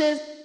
dishes